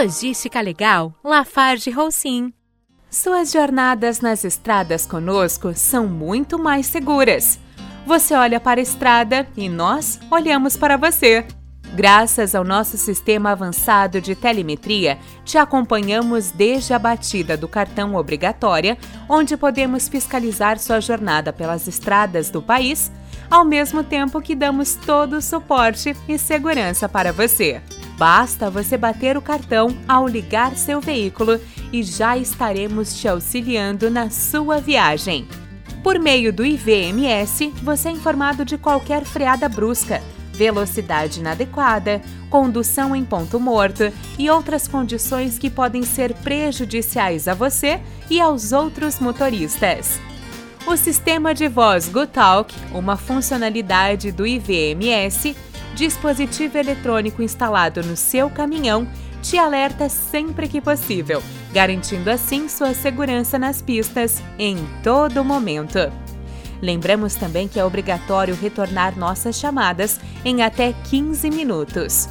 Logística Legal, Lafarge Roussin. Suas jornadas nas estradas conosco são muito mais seguras. Você olha para a estrada e nós olhamos para você. Graças ao nosso sistema avançado de telemetria, te acompanhamos desde a batida do cartão obrigatória, onde podemos fiscalizar sua jornada pelas estradas do país, ao mesmo tempo que damos todo o suporte e segurança para você. Basta você bater o cartão ao ligar seu veículo e já estaremos te auxiliando na sua viagem. Por meio do IVMS, você é informado de qualquer freada brusca, velocidade inadequada, condução em ponto morto e outras condições que podem ser prejudiciais a você e aos outros motoristas. O sistema de voz GoTalk, uma funcionalidade do IVMS, dispositivo eletrônico instalado no seu caminhão te alerta sempre que possível, garantindo assim sua segurança nas pistas em todo momento. Lembramos também que é obrigatório retornar nossas chamadas em até 15 minutos.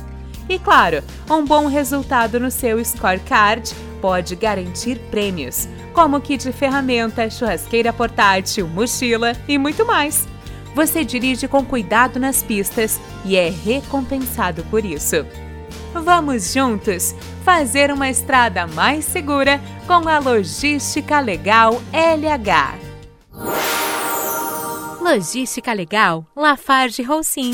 E claro, um bom resultado no seu scorecard pode garantir prêmios, como kit de ferramenta, churrasqueira portátil, mochila e muito mais. Você dirige com cuidado nas pistas e é recompensado por isso. Vamos juntos fazer uma estrada mais segura com a Logística Legal LH. Logística Legal Lafarge Roussin.